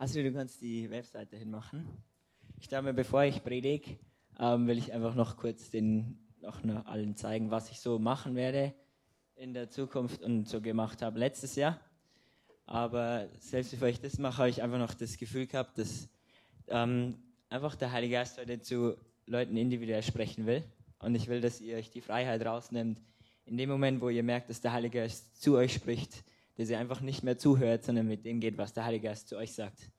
Also du kannst die Webseite hinmachen. Ich dachte bevor ich predige, ähm, will ich einfach noch kurz den noch allen zeigen, was ich so machen werde in der Zukunft und so gemacht habe letztes Jahr. Aber selbst bevor ich das mache, habe ich einfach noch das Gefühl gehabt, dass ähm, einfach der Heilige Geist heute zu Leuten individuell sprechen will. Und ich will, dass ihr euch die Freiheit rausnimmt, in dem Moment, wo ihr merkt, dass der Heilige Geist zu euch spricht, dass ihr einfach nicht mehr zuhört, sondern mit dem geht, was der Heilige Geist zu euch sagt.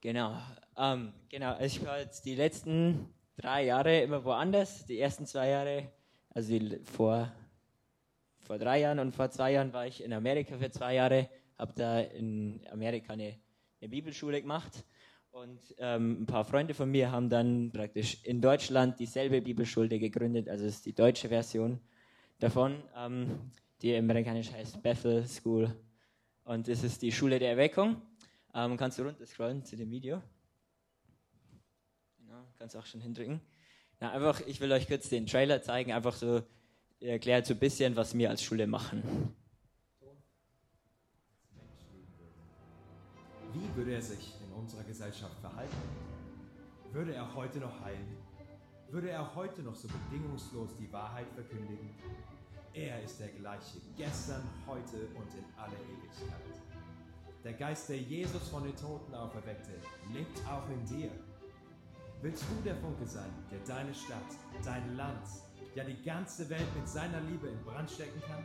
Genau. Ähm, genau. Ich war jetzt die letzten drei Jahre immer woanders. Die ersten zwei Jahre, also vor, vor drei Jahren und vor zwei Jahren war ich in Amerika für zwei Jahre, habe da in Amerika eine, eine Bibelschule gemacht. Und ähm, ein paar Freunde von mir haben dann praktisch in Deutschland dieselbe Bibelschule gegründet, also ist die deutsche Version davon. Ähm, die amerikanisch heißt Bethel School. Und das ist die Schule der Erweckung. Ähm, kannst du runter scrollen zu dem Video? Genau, kannst auch schon hindrücken. Na, einfach, ich will euch kurz den Trailer zeigen, einfach so erklärt so ein bisschen, was wir als Schule machen. Wie würde er sich in unserer Gesellschaft verhalten? Würde er heute noch heilen? Würde er heute noch so bedingungslos die Wahrheit verkündigen? Er ist der gleiche, gestern, heute und in alle Ewigkeit. Der Geist, der Jesus von den Toten auferweckte, lebt auch in dir. Willst du der Funke sein, der deine Stadt, dein Land, ja die ganze Welt mit seiner Liebe in Brand stecken kann?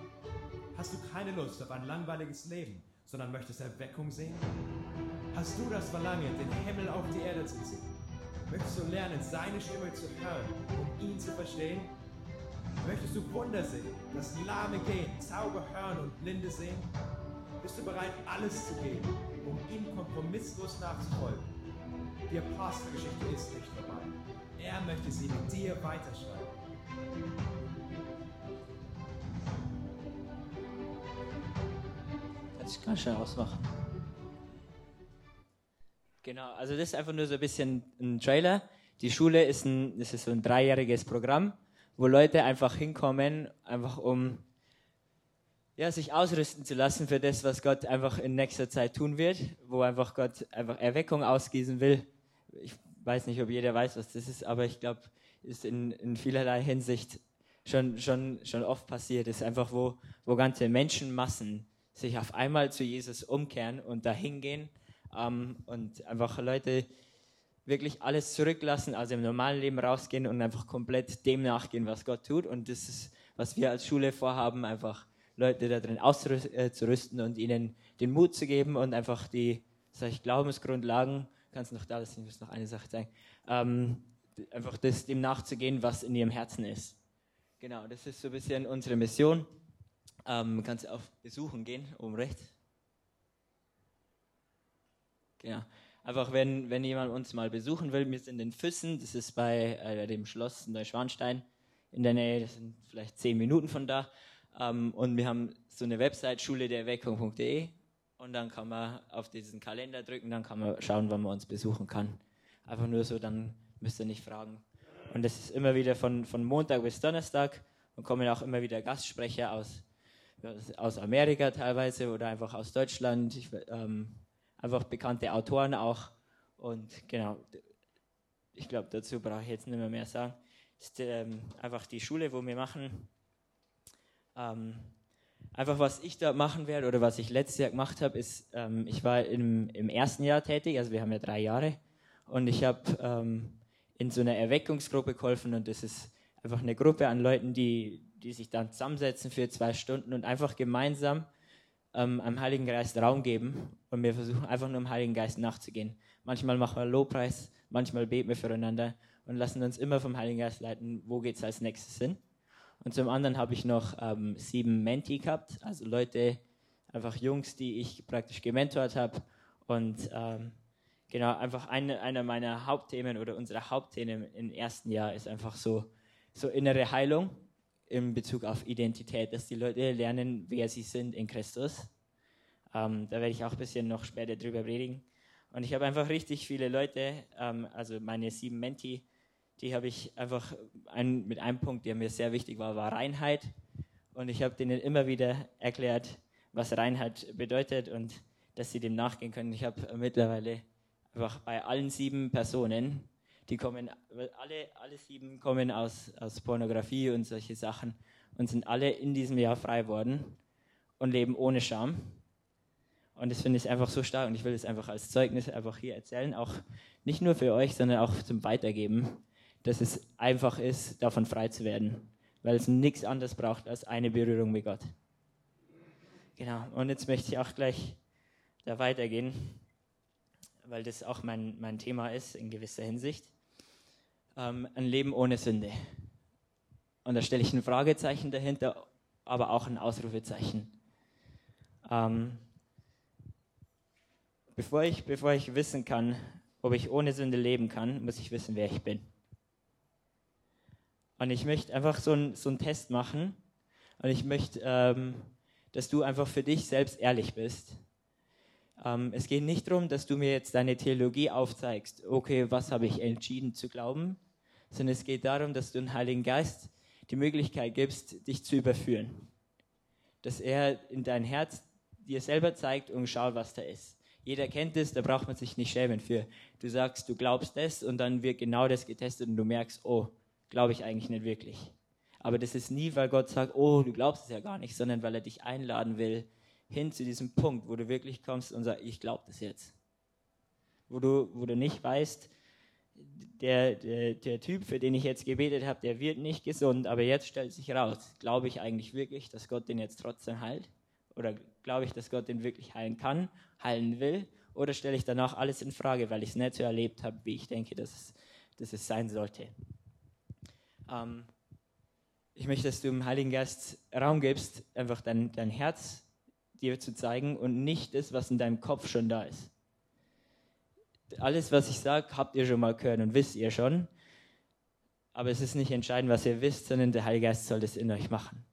Hast du keine Lust auf ein langweiliges Leben, sondern möchtest Erweckung sehen? Hast du das Verlangen, den Himmel auf die Erde zu ziehen? Möchtest du lernen, seine Stimme zu hören, um ihn zu verstehen? Möchtest du Wunder sehen, dass Lahme gehen, Zauber hören und Blinde sehen? Bist du bereit, alles zu geben, um ihm kompromisslos nachzufolgen? Die Apostelgeschichte ist nicht vorbei. Er möchte sie mit dir weiterschreiben. Du ganz schnell ausmachen. Genau, also das ist einfach nur so ein bisschen ein Trailer. Die Schule ist, ein, das ist so ein dreijähriges Programm wo Leute einfach hinkommen, einfach um ja, sich ausrüsten zu lassen für das, was Gott einfach in nächster Zeit tun wird, wo einfach Gott einfach Erweckung ausgießen will. Ich weiß nicht, ob jeder weiß, was das ist, aber ich glaube, ist in, in vielerlei Hinsicht schon, schon, schon oft passiert. ist einfach, wo, wo ganze Menschenmassen sich auf einmal zu Jesus umkehren und dahin gehen ähm, und einfach Leute wirklich alles zurücklassen, also im normalen Leben rausgehen und einfach komplett dem nachgehen, was Gott tut. Und das ist, was wir als Schule vorhaben, einfach Leute da drin auszurüsten und ihnen den Mut zu geben und einfach die, sag ich, Glaubensgrundlagen, kannst du noch da lassen, ich muss noch eine Sache zeigen, ähm, einfach das, dem nachzugehen, was in ihrem Herzen ist. Genau, das ist so ein bisschen unsere Mission. Ähm, kannst du auf Besuchen gehen, oben rechts. Genau. Einfach, wenn, wenn jemand uns mal besuchen will, wir sind in Füssen, das ist bei äh, dem Schloss Neuschwanstein in der Nähe, das sind vielleicht zehn Minuten von da. Ähm, und wir haben so eine Website, schulederweckung.de und dann kann man auf diesen Kalender drücken, dann kann man schauen, wann man uns besuchen kann. Einfach nur so, dann müsst ihr nicht fragen. Und das ist immer wieder von, von Montag bis Donnerstag und kommen auch immer wieder Gastsprecher aus, aus Amerika teilweise oder einfach aus Deutschland. Ich, ähm, einfach bekannte Autoren auch. Und genau, ich glaube, dazu brauche ich jetzt nicht mehr, mehr sagen. Ist ähm, einfach die Schule, wo wir machen. Ähm, einfach was ich da machen werde oder was ich letztes Jahr gemacht habe, ist, ähm, ich war im, im ersten Jahr tätig, also wir haben ja drei Jahre, und ich habe ähm, in so einer Erweckungsgruppe geholfen und das ist einfach eine Gruppe an Leuten, die, die sich dann zusammensetzen für zwei Stunden und einfach gemeinsam ähm, einem Heiligen Geist Raum geben und wir versuchen einfach nur dem Heiligen Geist nachzugehen. Manchmal machen wir Lobpreis, manchmal beten wir füreinander und lassen uns immer vom Heiligen Geist leiten, wo geht es als nächstes hin. Und zum anderen habe ich noch ähm, sieben Menti gehabt, also Leute, einfach Jungs, die ich praktisch gementort habe. Und ähm, genau, einfach eine, einer meiner Hauptthemen oder unsere Hauptthemen im ersten Jahr ist einfach so, so innere Heilung in Bezug auf Identität, dass die Leute lernen, wer sie sind in Christus. Ähm, da werde ich auch ein bisschen noch später drüber predigen. Und ich habe einfach richtig viele Leute, ähm, also meine sieben Menti, die habe ich einfach ein, mit einem Punkt, der mir sehr wichtig war, war Reinheit. Und ich habe denen immer wieder erklärt, was Reinheit bedeutet. Und dass sie dem nachgehen können. Ich habe mittlerweile einfach bei allen sieben Personen, die kommen, alle, alle sieben kommen aus, aus Pornografie und solche Sachen und sind alle in diesem Jahr frei worden und leben ohne Scham. Und das finde ich einfach so stark und ich will es einfach als Zeugnis einfach hier erzählen, auch nicht nur für euch, sondern auch zum Weitergeben, dass es einfach ist, davon frei zu werden, weil es nichts anderes braucht als eine Berührung mit Gott. Genau, und jetzt möchte ich auch gleich da weitergehen, weil das auch mein, mein Thema ist in gewisser Hinsicht. Ähm, ein Leben ohne Sünde. Und da stelle ich ein Fragezeichen dahinter, aber auch ein Ausrufezeichen. Ähm, bevor, ich, bevor ich wissen kann, ob ich ohne Sünde leben kann, muss ich wissen, wer ich bin. Und ich möchte einfach so, ein, so einen Test machen. Und ich möchte, ähm, dass du einfach für dich selbst ehrlich bist. Ähm, es geht nicht darum, dass du mir jetzt deine Theologie aufzeigst, okay, was habe ich entschieden zu glauben, sondern es geht darum, dass du den Heiligen Geist die Möglichkeit gibst, dich zu überführen. Dass er in dein Herz dir selber zeigt und schaut, was da ist. Jeder kennt es, da braucht man sich nicht schämen für. Du sagst, du glaubst das und dann wird genau das getestet und du merkst, oh, glaube ich eigentlich nicht wirklich. Aber das ist nie, weil Gott sagt, oh, du glaubst es ja gar nicht, sondern weil er dich einladen will, hin zu diesem Punkt, wo du wirklich kommst und sagst, ich glaube das jetzt. Wo du, wo du nicht weißt, der, der, der Typ, für den ich jetzt gebetet habe, der wird nicht gesund, aber jetzt stellt sich raus, glaube ich eigentlich wirklich, dass Gott den jetzt trotzdem heilt? Oder glaube ich, dass Gott den wirklich heilen kann, heilen will? Oder stelle ich danach alles in Frage, weil ich es nicht so erlebt habe, wie ich denke, dass es, dass es sein sollte? Ähm, ich möchte, dass du dem Heiligen Geist Raum gibst, einfach dein, dein Herz dir zu zeigen und nicht das, was in deinem Kopf schon da ist. Alles, was ich sage, habt ihr schon mal gehört und wisst ihr schon. Aber es ist nicht entscheidend, was ihr wisst, sondern der Heilige Geist soll das in euch machen.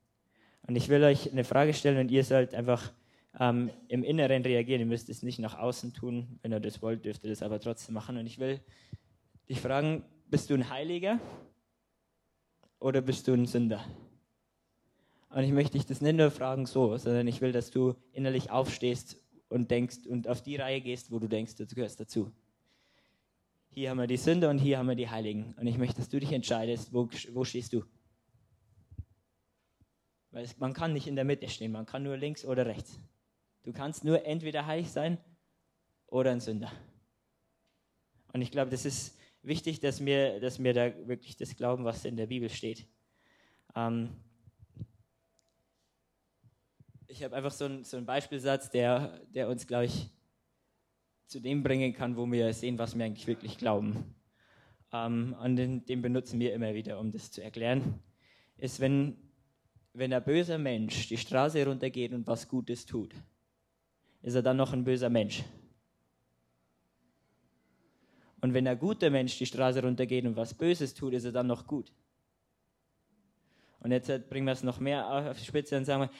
Und ich will euch eine Frage stellen und ihr sollt einfach ähm, im Inneren reagieren. Ihr müsst es nicht nach außen tun. Wenn ihr das wollt, dürft ihr das aber trotzdem machen. Und ich will dich fragen, bist du ein Heiliger oder bist du ein Sünder? Und ich möchte dich das nicht nur fragen so, sondern ich will, dass du innerlich aufstehst und denkst und auf die Reihe gehst, wo du denkst, du gehörst dazu. Hier haben wir die Sünder und hier haben wir die Heiligen. Und ich möchte, dass du dich entscheidest, wo, wo stehst du? Weil es, man kann nicht in der Mitte stehen, man kann nur links oder rechts. Du kannst nur entweder heilig sein oder ein Sünder. Und ich glaube, das ist wichtig, dass wir, dass wir da wirklich das glauben, was in der Bibel steht. Ähm ich habe einfach so, ein, so einen Beispielsatz, der, der uns, glaube ich, zu dem bringen kann, wo wir sehen, was wir eigentlich wirklich glauben. Ähm und den, den benutzen wir immer wieder, um das zu erklären. Ist, wenn, wenn ein böser Mensch die Straße runtergeht und was Gutes tut, ist er dann noch ein böser Mensch? Und wenn ein guter Mensch die Straße runtergeht und was Böses tut, ist er dann noch gut. Und jetzt bringen wir es noch mehr auf die Spitze und sagen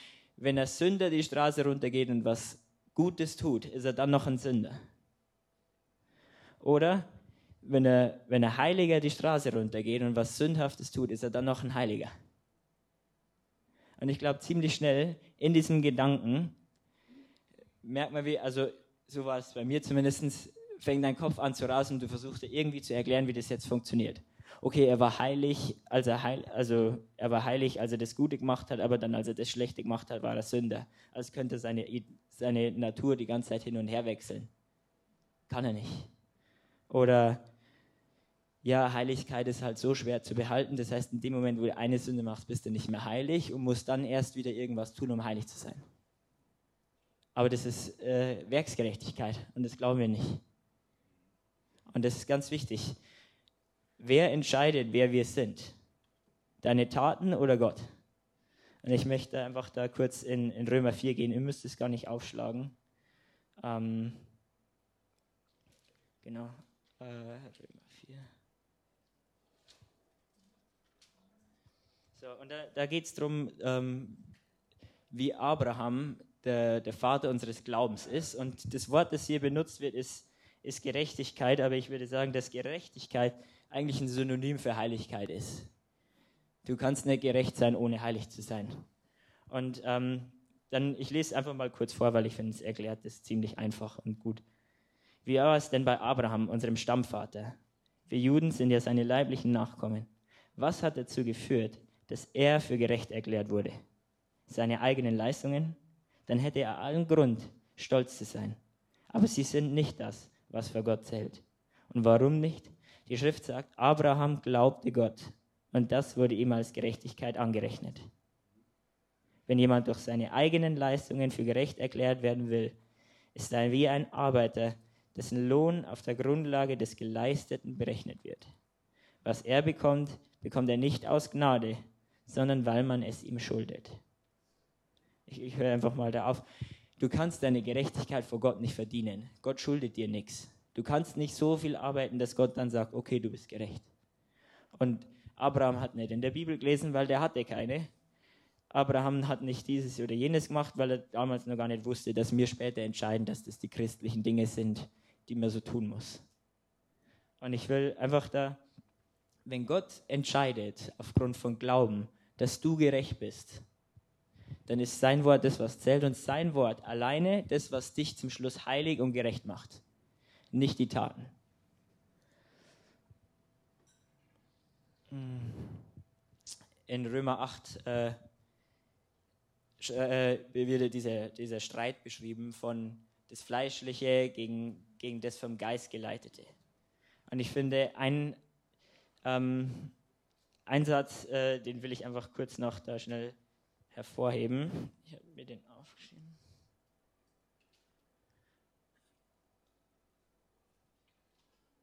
wenn ein Sünder die Straße runtergeht und was Gutes tut, ist er dann noch ein Sünder. Oder wenn er, wenn ein Heiliger die Straße runtergeht und was Sündhaftes tut, ist er dann noch ein Heiliger. Und ich glaube, ziemlich schnell in diesem Gedanken merkt man, wie, also so war es bei mir zumindest, fängt dein Kopf an zu rasen und du versuchst dir irgendwie zu erklären, wie das jetzt funktioniert. Okay, er war heilig, als er heil, also er war heilig, als er das Gute gemacht hat, aber dann, als er das Schlechte gemacht hat, war er Sünder. Als könnte seine, seine Natur die ganze Zeit hin und her wechseln. Kann er nicht. Oder ja, Heiligkeit ist halt so schwer zu behalten. Das heißt, in dem Moment, wo du eine Sünde machst, bist du nicht mehr heilig und musst dann erst wieder irgendwas tun, um heilig zu sein. Aber das ist äh, Werksgerechtigkeit und das glauben wir nicht. Und das ist ganz wichtig. Wer entscheidet, wer wir sind? Deine Taten oder Gott? Und ich möchte einfach da kurz in, in Römer 4 gehen. Ihr müsst es gar nicht aufschlagen. Ähm, genau. Äh, Römer 4. So, und da, da geht es darum, ähm, wie Abraham der, der Vater unseres Glaubens ist. Und das Wort, das hier benutzt wird, ist ist Gerechtigkeit, aber ich würde sagen, dass Gerechtigkeit eigentlich ein Synonym für Heiligkeit ist. Du kannst nicht gerecht sein, ohne heilig zu sein. Und ähm, dann, ich lese einfach mal kurz vor, weil ich finde, es erklärt das ziemlich einfach und gut. Wie war es denn bei Abraham, unserem Stammvater? Wir Juden sind ja seine leiblichen Nachkommen. Was hat dazu geführt, dass er für gerecht erklärt wurde? Seine eigenen Leistungen? Dann hätte er allen Grund, stolz zu sein. Aber sie sind nicht das, was für Gott zählt. Und warum nicht? Die Schrift sagt, Abraham glaubte Gott und das wurde ihm als Gerechtigkeit angerechnet. Wenn jemand durch seine eigenen Leistungen für gerecht erklärt werden will, ist er wie ein Arbeiter, dessen Lohn auf der Grundlage des Geleisteten berechnet wird. Was er bekommt, bekommt er nicht aus Gnade, sondern weil man es ihm schuldet. Ich, ich höre einfach mal da auf. Du kannst deine Gerechtigkeit vor Gott nicht verdienen. Gott schuldet dir nichts. Du kannst nicht so viel arbeiten, dass Gott dann sagt, okay, du bist gerecht. Und Abraham hat nicht in der Bibel gelesen, weil der hatte keine. Abraham hat nicht dieses oder jenes gemacht, weil er damals noch gar nicht wusste, dass wir später entscheiden, dass das die christlichen Dinge sind, die man so tun muss. Und ich will einfach da, wenn Gott entscheidet, aufgrund von Glauben, dass du gerecht bist, dann ist sein Wort das, was zählt und sein Wort alleine das, was dich zum Schluss heilig und gerecht macht, nicht die Taten. In Römer 8 äh, äh, wird dieser, dieser Streit beschrieben von das Fleischliche gegen, gegen das vom Geist geleitete. Und ich finde, ein, ähm, ein Satz, äh, den will ich einfach kurz noch da schnell hervorheben. Ich habe mir den aufgeschrieben.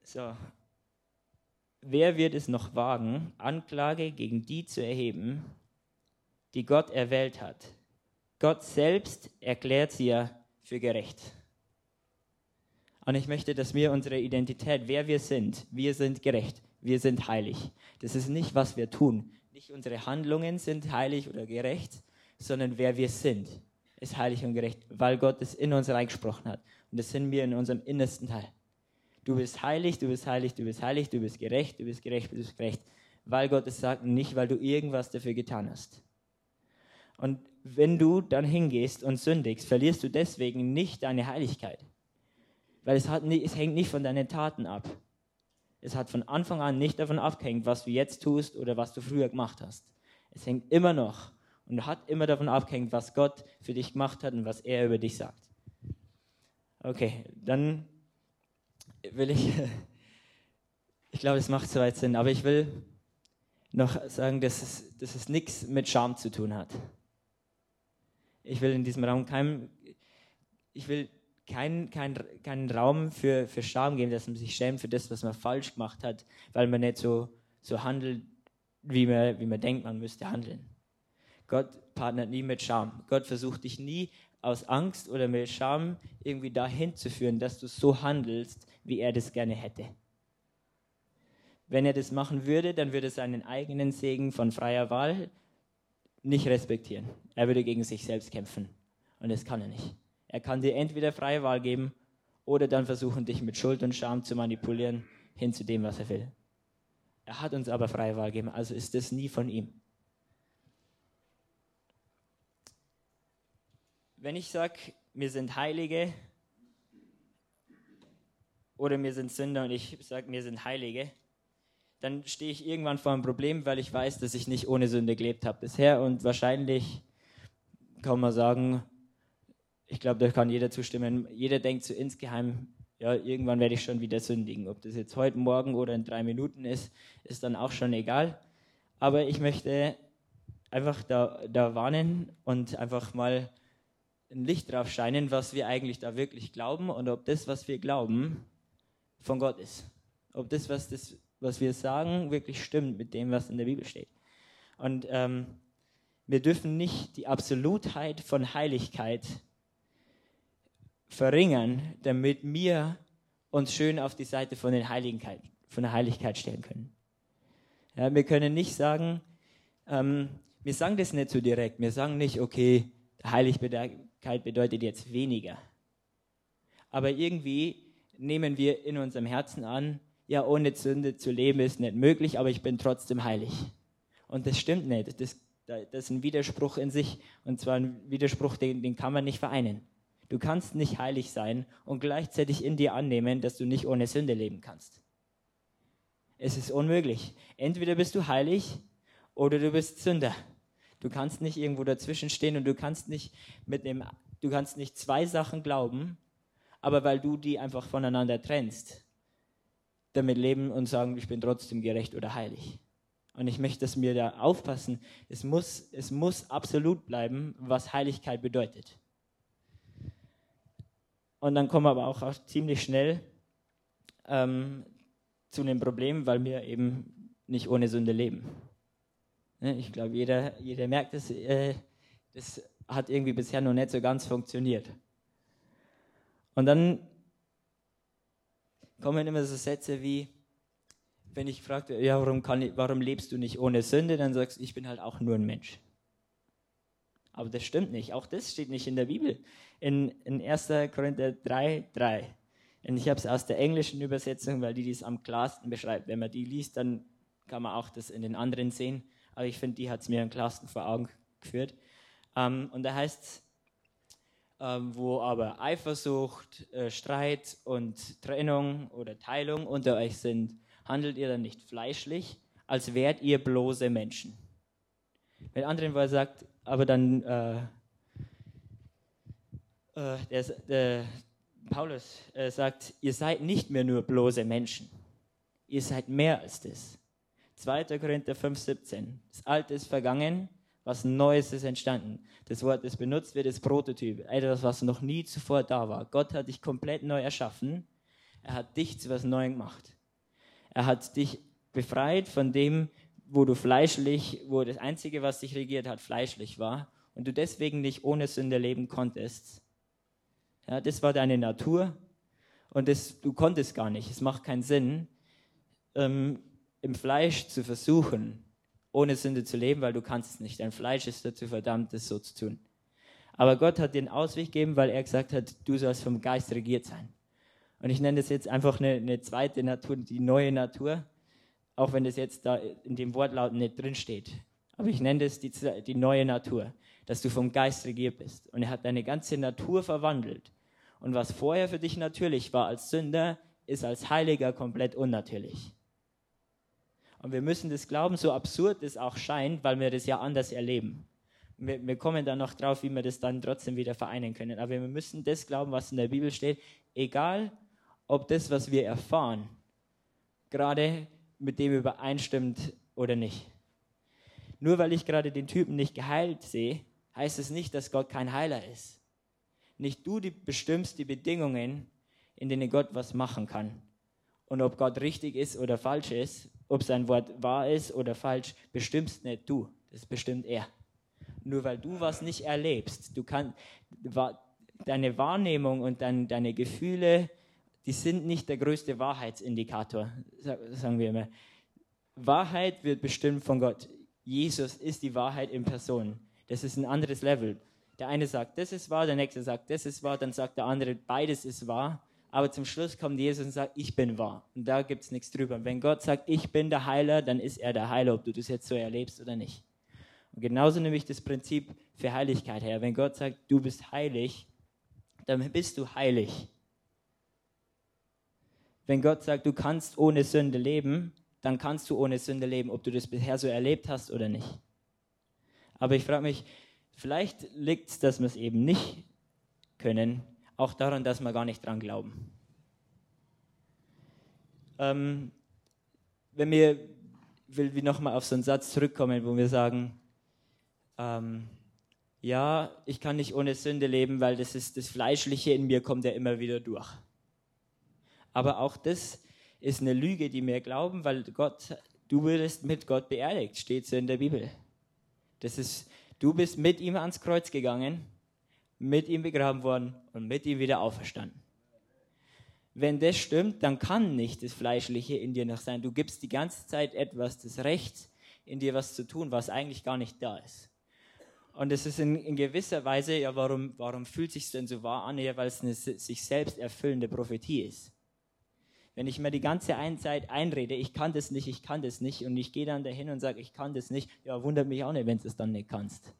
So, wer wird es noch wagen, Anklage gegen die zu erheben, die Gott erwählt hat? Gott selbst erklärt sie ja für gerecht. Und ich möchte, dass wir unsere Identität, wer wir sind, wir sind gerecht, wir sind heilig. Das ist nicht, was wir tun. Nicht unsere Handlungen sind heilig oder gerecht, sondern wer wir sind, ist heilig und gerecht, weil Gott es in uns reingesprochen hat. Und das sind wir in unserem innersten Teil. Du bist heilig, du bist heilig, du bist heilig, du bist gerecht, du bist gerecht, du bist gerecht. Weil Gott es sagt, nicht weil du irgendwas dafür getan hast. Und wenn du dann hingehst und sündigst, verlierst du deswegen nicht deine Heiligkeit. Weil es, hat, es hängt nicht von deinen Taten ab. Es hat von Anfang an nicht davon abgehängt, was du jetzt tust oder was du früher gemacht hast. Es hängt immer noch und hat immer davon abgehängt, was Gott für dich gemacht hat und was er über dich sagt. Okay, dann will ich, ich glaube, es macht soweit Sinn, aber ich will noch sagen, dass es, dass es nichts mit Scham zu tun hat. Ich will in diesem Raum keinem, ich will keinen kein, kein Raum für, für Scham geben, dass man sich schämt für das, was man falsch gemacht hat, weil man nicht so, so handelt, wie man, wie man denkt, man müsste handeln. Gott partnert nie mit Scham. Gott versucht dich nie aus Angst oder mit Scham irgendwie dahin zu führen, dass du so handelst, wie er das gerne hätte. Wenn er das machen würde, dann würde er seinen eigenen Segen von freier Wahl nicht respektieren. Er würde gegen sich selbst kämpfen. Und das kann er nicht. Er kann dir entweder freie Wahl geben oder dann versuchen, dich mit Schuld und Scham zu manipulieren hin zu dem, was er will. Er hat uns aber freie Wahl gegeben, also ist das nie von ihm. Wenn ich sage, wir sind Heilige oder wir sind Sünder und ich sage, wir sind Heilige, dann stehe ich irgendwann vor einem Problem, weil ich weiß, dass ich nicht ohne Sünde gelebt habe bisher und wahrscheinlich kann man sagen, ich glaube, da kann jeder zustimmen. Jeder denkt so insgeheim, ja, irgendwann werde ich schon wieder sündigen. Ob das jetzt heute Morgen oder in drei Minuten ist, ist dann auch schon egal. Aber ich möchte einfach da, da warnen und einfach mal ein Licht drauf scheinen, was wir eigentlich da wirklich glauben und ob das, was wir glauben, von Gott ist. Ob das, was, das, was wir sagen, wirklich stimmt mit dem, was in der Bibel steht. Und ähm, wir dürfen nicht die Absolutheit von Heiligkeit verringern, damit wir uns schön auf die Seite von, den Heiligkeit, von der Heiligkeit stellen können. Ja, wir können nicht sagen, ähm, wir sagen das nicht so direkt. Wir sagen nicht, okay, Heiligkeit bedeutet jetzt weniger. Aber irgendwie nehmen wir in unserem Herzen an, ja, ohne Sünde zu leben ist nicht möglich, aber ich bin trotzdem heilig. Und das stimmt nicht. Das, das ist ein Widerspruch in sich und zwar ein Widerspruch, den, den kann man nicht vereinen. Du kannst nicht heilig sein und gleichzeitig in dir annehmen, dass du nicht ohne Sünde leben kannst. Es ist unmöglich. Entweder bist du heilig oder du bist Sünder. Du kannst nicht irgendwo dazwischen stehen und du kannst nicht mit dem, du kannst nicht zwei Sachen glauben, aber weil du die einfach voneinander trennst, damit leben und sagen, ich bin trotzdem gerecht oder heilig. Und ich möchte, dass wir da aufpassen. Es muss, es muss absolut bleiben, was Heiligkeit bedeutet. Und dann kommen wir aber auch, auch ziemlich schnell ähm, zu einem Problem, weil wir eben nicht ohne Sünde leben. Ne, ich glaube, jeder, jeder merkt es, äh, das hat irgendwie bisher noch nicht so ganz funktioniert. Und dann kommen immer so Sätze wie, wenn ich frage, ja, warum, warum lebst du nicht ohne Sünde, dann sagst du, ich bin halt auch nur ein Mensch. Aber das stimmt nicht. Auch das steht nicht in der Bibel. In, in 1. Korinther 3, 3. Und ich habe es aus der englischen Übersetzung, weil die dies am klarsten beschreibt. Wenn man die liest, dann kann man auch das in den anderen sehen. Aber ich finde, die hat es mir am klarsten vor Augen geführt. Ähm, und da heißt es, ähm, wo aber Eifersucht, äh, Streit und Trennung oder Teilung unter euch sind, handelt ihr dann nicht fleischlich, als wärt ihr bloße Menschen. Mit anderen Worten sagt, aber dann äh, äh, der, der Paulus äh, sagt, ihr seid nicht mehr nur bloße Menschen. Ihr seid mehr als das. 2. Korinther 5,17. Das Alte ist vergangen, was Neues ist entstanden. Das Wort, das benutzt wird, ist Prototyp. Etwas, was noch nie zuvor da war. Gott hat dich komplett neu erschaffen. Er hat dich zu was Neuem gemacht. Er hat dich befreit von dem, wo du fleischlich, wo das Einzige, was dich regiert hat, fleischlich war und du deswegen nicht ohne Sünde leben konntest. Ja, das war deine Natur und das, du konntest gar nicht. Es macht keinen Sinn, ähm, im Fleisch zu versuchen, ohne Sünde zu leben, weil du kannst es nicht. Dein Fleisch ist dazu verdammt, das so zu tun. Aber Gott hat den Ausweg gegeben, weil er gesagt hat, du sollst vom Geist regiert sein. Und ich nenne das jetzt einfach eine, eine zweite Natur, die neue Natur auch wenn das jetzt da in dem Wortlaut nicht drin steht. Aber ich nenne das die, die neue Natur, dass du vom Geist regiert bist. Und er hat deine ganze Natur verwandelt. Und was vorher für dich natürlich war als Sünder, ist als Heiliger komplett unnatürlich. Und wir müssen das glauben, so absurd es auch scheint, weil wir das ja anders erleben. Wir, wir, kommen dann noch drauf, wie wir das dann trotzdem wieder vereinen können. Aber wir müssen das glauben, was in der Bibel steht, egal ob das, was wir erfahren, gerade mit dem übereinstimmt oder nicht. Nur weil ich gerade den Typen nicht geheilt sehe, heißt es nicht, dass Gott kein Heiler ist. Nicht du die bestimmst die Bedingungen, in denen Gott was machen kann. Und ob Gott richtig ist oder falsch ist, ob sein Wort wahr ist oder falsch, bestimmst nicht du. Das bestimmt er. Nur weil du was nicht erlebst, du kannst deine Wahrnehmung und dein, deine Gefühle die sind nicht der größte Wahrheitsindikator, sagen wir immer. Wahrheit wird bestimmt von Gott. Jesus ist die Wahrheit in Person. Das ist ein anderes Level. Der eine sagt, das ist wahr, der nächste sagt, das ist wahr, dann sagt der andere, beides ist wahr. Aber zum Schluss kommt Jesus und sagt, ich bin wahr. Und da gibt es nichts drüber. wenn Gott sagt, ich bin der Heiler, dann ist er der Heiler, ob du das jetzt so erlebst oder nicht. Und genauso nehme ich das Prinzip für Heiligkeit her. Wenn Gott sagt, du bist heilig, dann bist du heilig. Wenn Gott sagt, du kannst ohne Sünde leben, dann kannst du ohne Sünde leben, ob du das bisher so erlebt hast oder nicht. Aber ich frage mich, vielleicht liegt es, dass wir es eben nicht können, auch daran, dass wir gar nicht dran glauben. Ähm, wenn wir, will wir nochmal auf so einen Satz zurückkommen, wo wir sagen, ähm, ja, ich kann nicht ohne Sünde leben, weil das ist das Fleischliche in mir kommt ja immer wieder durch. Aber auch das ist eine Lüge, die wir glauben, weil Gott, du würdest mit Gott beerdigt, steht so in der Bibel. Das ist, du bist mit ihm ans Kreuz gegangen, mit ihm begraben worden und mit ihm wieder auferstanden. Wenn das stimmt, dann kann nicht das Fleischliche in dir noch sein. Du gibst die ganze Zeit etwas, das Recht, in dir was zu tun, was eigentlich gar nicht da ist. Und es ist in, in, gewisser Weise, ja, warum, warum fühlt sich denn so wahr an? Ja, weil es eine sich selbst erfüllende Prophetie ist. Wenn ich mir die ganze Zeit einrede, ich kann das nicht, ich kann das nicht, und ich gehe dann dahin und sage, ich kann das nicht, ja, wundert mich auch nicht, wenn du es dann nicht kannst.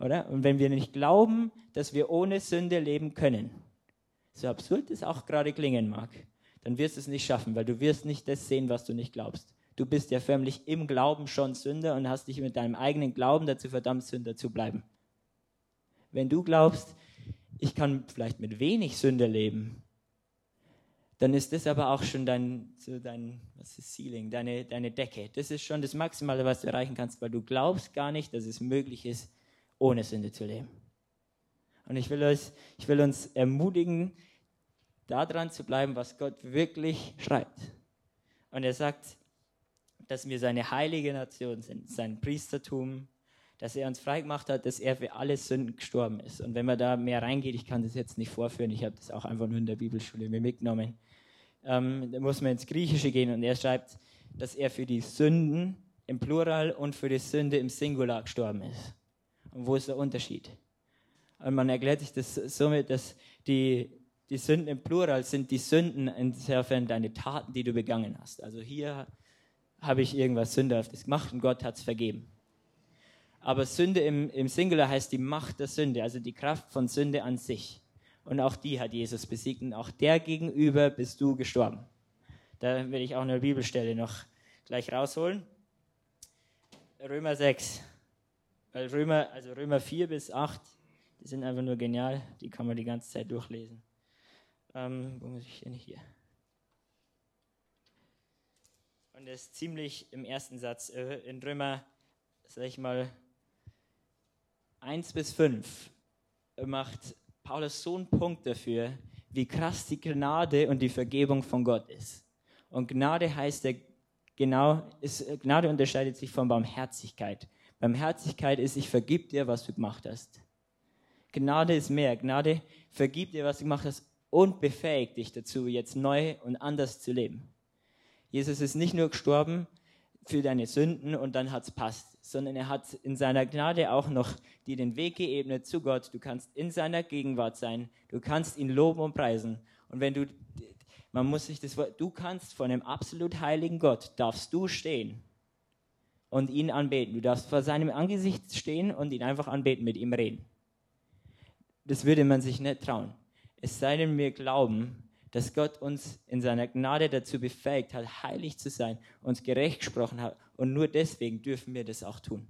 Oder? Und wenn wir nicht glauben, dass wir ohne Sünde leben können, so absurd es auch gerade klingen mag, dann wirst du es nicht schaffen, weil du wirst nicht das sehen, was du nicht glaubst. Du bist ja förmlich im Glauben schon Sünder und hast dich mit deinem eigenen Glauben dazu verdammt, Sünder zu bleiben. Wenn du glaubst, ich kann vielleicht mit wenig Sünde leben, dann ist das aber auch schon dein, so dein was ist Ceiling, deine, deine Decke. Das ist schon das Maximale, was du erreichen kannst, weil du glaubst gar nicht, dass es möglich ist, ohne Sünde zu leben. Und ich will, euch, ich will uns ermutigen, daran zu bleiben, was Gott wirklich schreibt. Und er sagt, dass wir seine heilige Nation sind, sein Priestertum, dass er uns freigemacht hat, dass er für alle Sünden gestorben ist. Und wenn man da mehr reingeht, ich kann das jetzt nicht vorführen, ich habe das auch einfach nur in der Bibelschule mir mitgenommen, ähm, da muss man ins Griechische gehen und er schreibt, dass er für die Sünden im Plural und für die Sünde im Singular gestorben ist. Und wo ist der Unterschied? Und man erklärt sich das somit, dass die, die Sünden im Plural sind die Sünden insofern deine Taten, die du begangen hast. Also hier habe ich irgendwas Sündhaftes gemacht und Gott hat es vergeben. Aber Sünde im, im Singular heißt die Macht der Sünde, also die Kraft von Sünde an sich. Und auch die hat Jesus besiegt und auch der gegenüber bist du gestorben. Da will ich auch eine Bibelstelle noch gleich rausholen. Römer 6. Weil Römer, also Römer 4 bis 8, die sind einfach nur genial, die kann man die ganze Zeit durchlesen. Ähm, wo muss ich denn hier? Und das ist ziemlich im ersten Satz äh, in Römer, sag ich mal, 1 bis 5 macht Paulus so einen Punkt dafür, wie krass die Gnade und die Vergebung von Gott ist. Und Gnade heißt ja genau, ist, Gnade unterscheidet sich von Barmherzigkeit. Barmherzigkeit ist, ich vergib dir, was du gemacht hast. Gnade ist mehr. Gnade vergibt dir, was du gemacht hast und befähigt dich dazu, jetzt neu und anders zu leben. Jesus ist nicht nur gestorben für deine Sünden und dann hat's passt, sondern er hat in seiner Gnade auch noch dir den Weg geebnet zu Gott. Du kannst in seiner Gegenwart sein. Du kannst ihn loben und preisen. Und wenn du, man muss sich das, du kannst vor einem absolut heiligen Gott, darfst du stehen und ihn anbeten. Du darfst vor seinem Angesicht stehen und ihn einfach anbeten, mit ihm reden. Das würde man sich nicht trauen. Es sei denn, wir glauben, dass Gott uns in seiner Gnade dazu befähigt hat, heilig zu sein, uns gerecht gesprochen hat. Und nur deswegen dürfen wir das auch tun.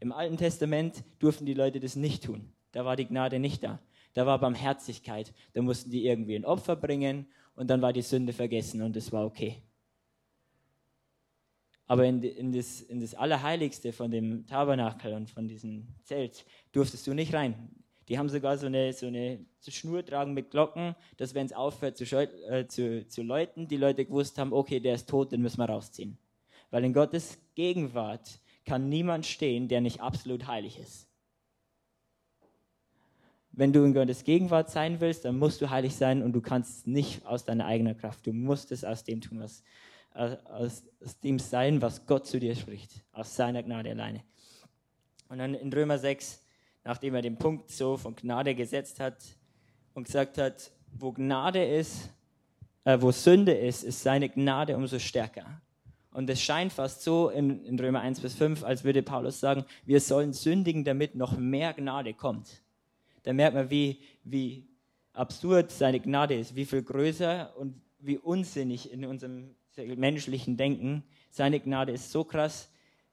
Im Alten Testament durften die Leute das nicht tun. Da war die Gnade nicht da. Da war Barmherzigkeit. Da mussten die irgendwie ein Opfer bringen und dann war die Sünde vergessen und es war okay. Aber in, in, das, in das Allerheiligste von dem Tabernakel und von diesem Zelt durftest du nicht rein. Die haben sogar so eine, so eine Schnur tragen mit Glocken, dass wenn es aufhört zu, äh, zu, zu läuten, die Leute gewusst haben, okay, der ist tot, den müssen wir rausziehen. Weil in Gottes Gegenwart kann niemand stehen, der nicht absolut heilig ist. Wenn du in Gottes Gegenwart sein willst, dann musst du heilig sein und du kannst es nicht aus deiner eigenen Kraft. Du musst es aus dem tun, was, aus, aus dem sein, was Gott zu dir spricht. Aus seiner Gnade alleine. Und dann in Römer 6, nachdem er den Punkt so von Gnade gesetzt hat und gesagt hat, wo Gnade ist, äh, wo Sünde ist, ist seine Gnade umso stärker. Und es scheint fast so in, in Römer 1 bis 5, als würde Paulus sagen, wir sollen sündigen, damit noch mehr Gnade kommt. Da merkt man, wie, wie absurd seine Gnade ist, wie viel größer und wie unsinnig in unserem menschlichen Denken. Seine Gnade ist so krass,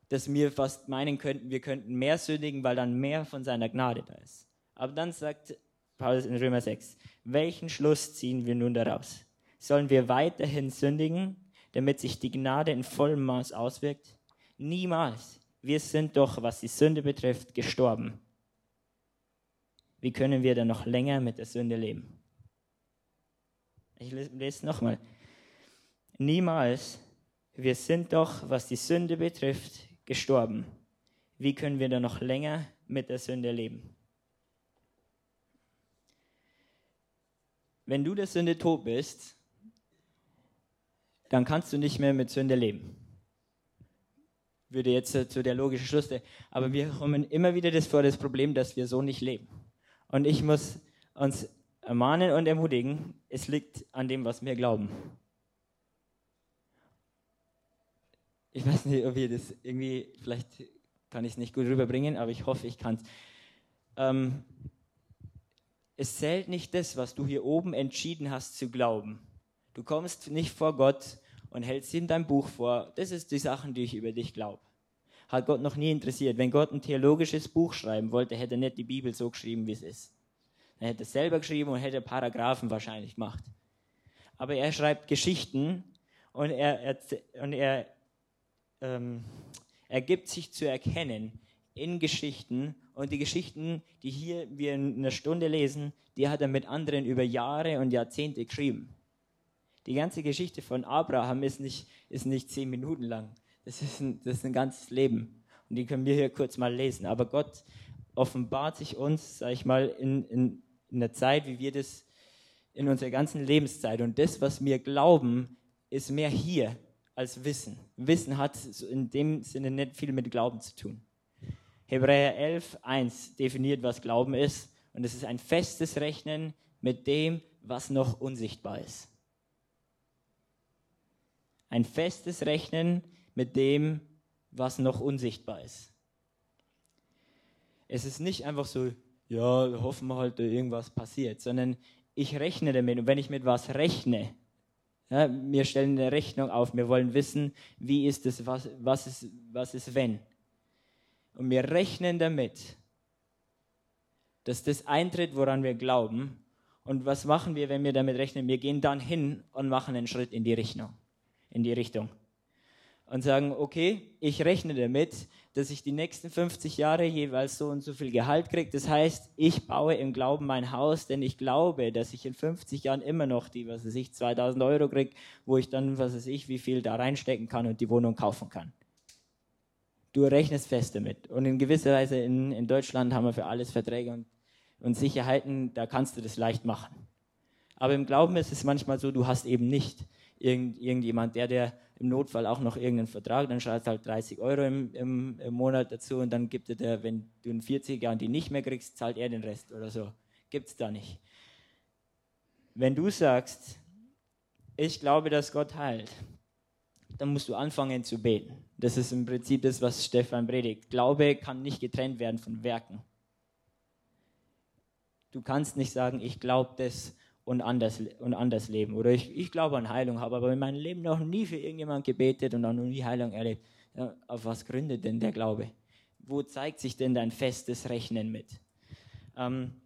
dass wir fast meinen könnten, wir könnten mehr sündigen, weil dann mehr von seiner Gnade da ist. Aber dann sagt Paulus in Römer 6, welchen Schluss ziehen wir nun daraus? Sollen wir weiterhin sündigen, damit sich die Gnade in vollem Maß auswirkt? Niemals. Wir sind doch, was die Sünde betrifft, gestorben. Wie können wir dann noch länger mit der Sünde leben? Ich lese es nochmal. Niemals. Wir sind doch, was die Sünde betrifft, gestorben. Wie können wir dann noch länger mit der Sünde leben? Wenn du der Sünde tot bist, dann kannst du nicht mehr mit Sünde leben. Würde jetzt zu der logischen Schluss. Aber wir kommen immer wieder das vor das Problem, dass wir so nicht leben. Und ich muss uns ermahnen und ermutigen. Es liegt an dem, was wir glauben. Ich weiß nicht, ob ihr das irgendwie, vielleicht kann ich es nicht gut rüberbringen, aber ich hoffe, ich kann es. Ähm, es zählt nicht das, was du hier oben entschieden hast zu glauben. Du kommst nicht vor Gott und hältst ihm dein Buch vor. Das ist die Sachen, die ich über dich glaube. Hat Gott noch nie interessiert. Wenn Gott ein theologisches Buch schreiben wollte, hätte er nicht die Bibel so geschrieben, wie es ist. Er hätte es selber geschrieben und hätte Paragraphen wahrscheinlich gemacht. Aber er schreibt Geschichten und er, er, und er, ähm, er gibt sich zu erkennen in Geschichten und die Geschichten, die hier wir in einer Stunde lesen, die hat er mit anderen über Jahre und Jahrzehnte geschrieben. Die ganze Geschichte von Abraham ist nicht, ist nicht zehn Minuten lang. Das ist, ein, das ist ein ganzes Leben. Und die können wir hier kurz mal lesen. Aber Gott offenbart sich uns, sag ich mal, in, in, in der Zeit, wie wir das in unserer ganzen Lebenszeit. Und das, was wir glauben, ist mehr hier als Wissen. Wissen hat in dem Sinne nicht viel mit Glauben zu tun. Hebräer 11, 1 definiert, was Glauben ist. Und es ist ein festes Rechnen mit dem, was noch unsichtbar ist. Ein festes Rechnen mit dem, was noch unsichtbar ist. Es ist nicht einfach so, ja, hoffen wir halt, irgendwas passiert, sondern ich rechne damit. Und wenn ich mit was rechne, ja, wir stellen eine Rechnung auf, wir wollen wissen, wie ist es, was, was, ist, was ist wenn. Und wir rechnen damit, dass das eintritt, woran wir glauben. Und was machen wir, wenn wir damit rechnen? Wir gehen dann hin und machen einen Schritt in die Richtung in die Richtung. Und sagen, okay, ich rechne damit, dass ich die nächsten 50 Jahre jeweils so und so viel Gehalt kriege. Das heißt, ich baue im Glauben mein Haus, denn ich glaube, dass ich in 50 Jahren immer noch die, was weiß ich, 2000 Euro kriege, wo ich dann, was weiß ich, wie viel da reinstecken kann und die Wohnung kaufen kann. Du rechnest fest damit. Und in gewisser Weise in, in Deutschland haben wir für alles Verträge und, und Sicherheiten, da kannst du das leicht machen. Aber im Glauben ist es manchmal so, du hast eben nicht irgend, irgendjemand, der, der im Notfall auch noch irgendeinen Vertrag, dann schreibst halt 30 Euro im, im, im Monat dazu und dann gibt er dir, wenn du in 40 Jahren die nicht mehr kriegst, zahlt er den Rest oder so. Gibt es da nicht. Wenn du sagst, ich glaube, dass Gott heilt, dann musst du anfangen zu beten. Das ist im Prinzip das, was Stefan predigt. Glaube kann nicht getrennt werden von Werken. Du kannst nicht sagen, ich glaube das und anders, und anders leben. Oder ich, ich glaube an Heilung, habe aber in meinem Leben noch nie für irgendjemand gebetet und auch noch nie Heilung erlebt. Ja, auf was gründet denn der Glaube? Wo zeigt sich denn dein festes Rechnen mit? Ähm,